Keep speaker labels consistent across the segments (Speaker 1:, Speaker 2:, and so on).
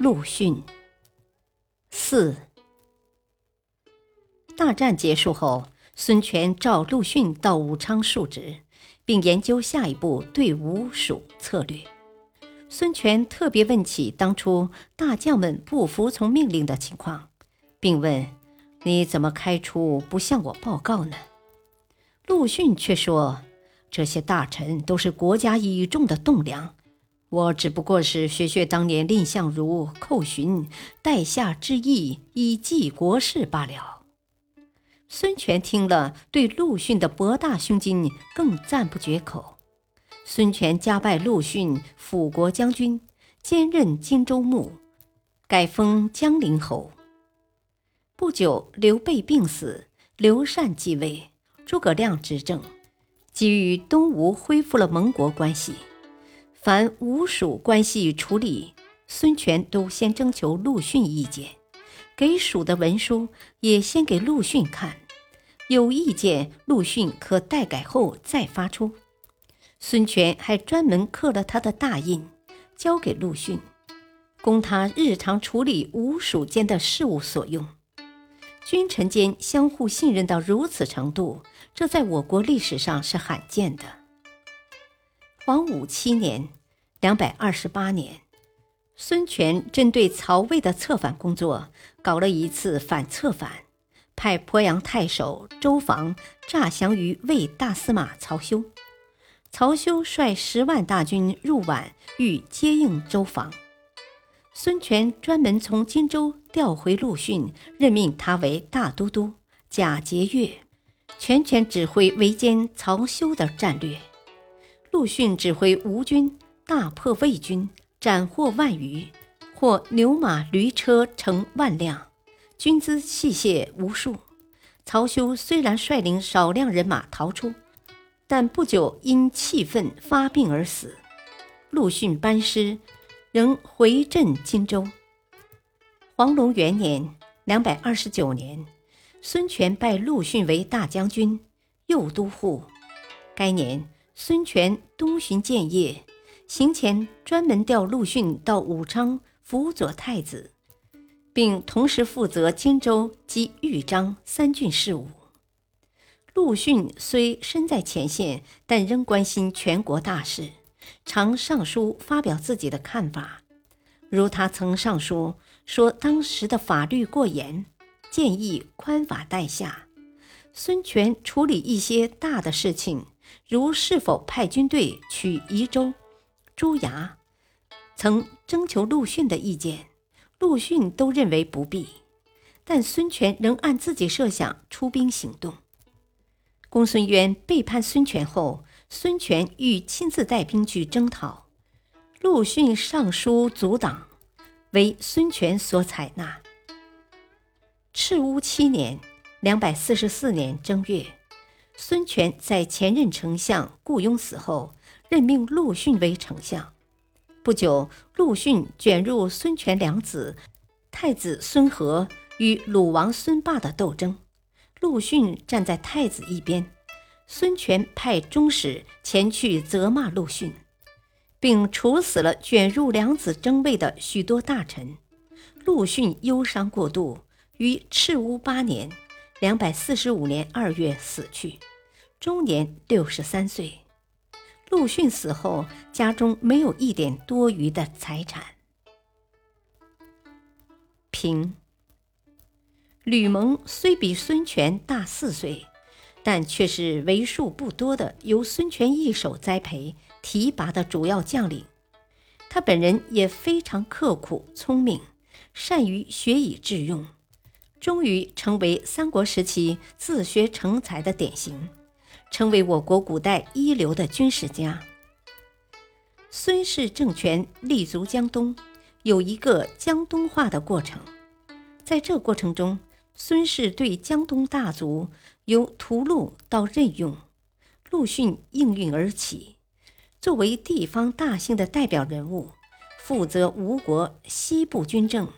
Speaker 1: 陆逊。四。大战结束后，孙权召陆逊到武昌述职，并研究下一步对吴蜀策略。孙权特别问起当初大将们不服从命令的情况，并问：“你怎么开出不向我报告呢？”陆逊却说：“这些大臣都是国家倚重的栋梁。”我只不过是学学当年蔺相如寇荀，待下之意，以济国事罢了。孙权听了，对陆逊的博大胸襟更赞不绝口。孙权加拜陆逊辅国将军，兼任荆州牧，改封江陵侯。不久，刘备病死，刘禅继位，诸葛亮执政，即与东吴恢复了盟国关系。凡吴蜀关系处理，孙权都先征求陆逊意见，给蜀的文书也先给陆逊看，有意见陆逊可代改后再发出。孙权还专门刻了他的大印，交给陆逊，供他日常处理吴蜀间的事务所用。君臣间相互信任到如此程度，这在我国历史上是罕见的。黄武七年（两百二十八年），孙权针对曹魏的策反工作，搞了一次反策反，派鄱阳太守周防诈降于魏大司马曹休。曹休率十万大军入宛，欲接应周防。孙权专门从荆州调回陆逊，任命他为大都督，假节钺，全权指挥围歼曹休的战略。陆逊指挥吴军大破魏军，斩获万余，获牛马驴车成万辆，军资器械无数。曹休虽然率领少量人马逃出，但不久因气愤发病而死。陆逊班师，仍回镇荆州。黄龙元年（两百二十九年），孙权拜陆逊为大将军、右都护。该年。孙权东巡建业，行前专门调陆逊到武昌辅佐太子，并同时负责荆州及豫章三郡事务。陆逊虽身在前线，但仍关心全国大事，常上书发表自己的看法。如他曾上书说，当时的法律过严，建议宽法待下。孙权处理一些大的事情。如是否派军队取宜州、朱崖，曾征求陆逊的意见，陆逊都认为不必。但孙权仍按自己设想出兵行动。公孙渊背叛孙权后，孙权欲亲自带兵去征讨，陆逊上书阻挡，为孙权所采纳。赤乌七年（两百四十四年）正月。孙权在前任丞相顾雍死后，任命陆逊为丞相。不久，陆逊卷入孙权两子太子孙和与鲁王孙霸的斗争，陆逊站在太子一边。孙权派中使前去责骂陆逊，并处死了卷入两子争位的许多大臣。陆逊忧伤过度，于赤乌八年（两百四十五年）二月死去。终年六十三岁。陆逊死后，家中没有一点多余的财产。平。吕蒙虽比孙权大四岁，但却是为数不多的由孙权一手栽培提拔的主要将领。他本人也非常刻苦聪明，善于学以致用，终于成为三国时期自学成才的典型。成为我国古代一流的军事家。孙氏政权立足江东，有一个江东化的过程。在这过程中，孙氏对江东大族由屠戮到任用，陆逊应运而起，作为地方大姓的代表人物，负责吴国西部军政，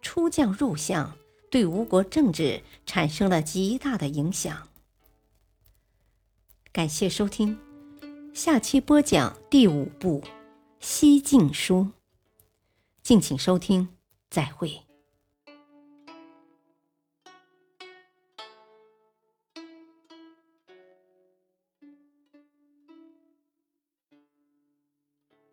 Speaker 1: 出将入相，对吴国政治产生了极大的影响。感谢收听，下期播讲第五部《西晋书》，敬请收听，再会。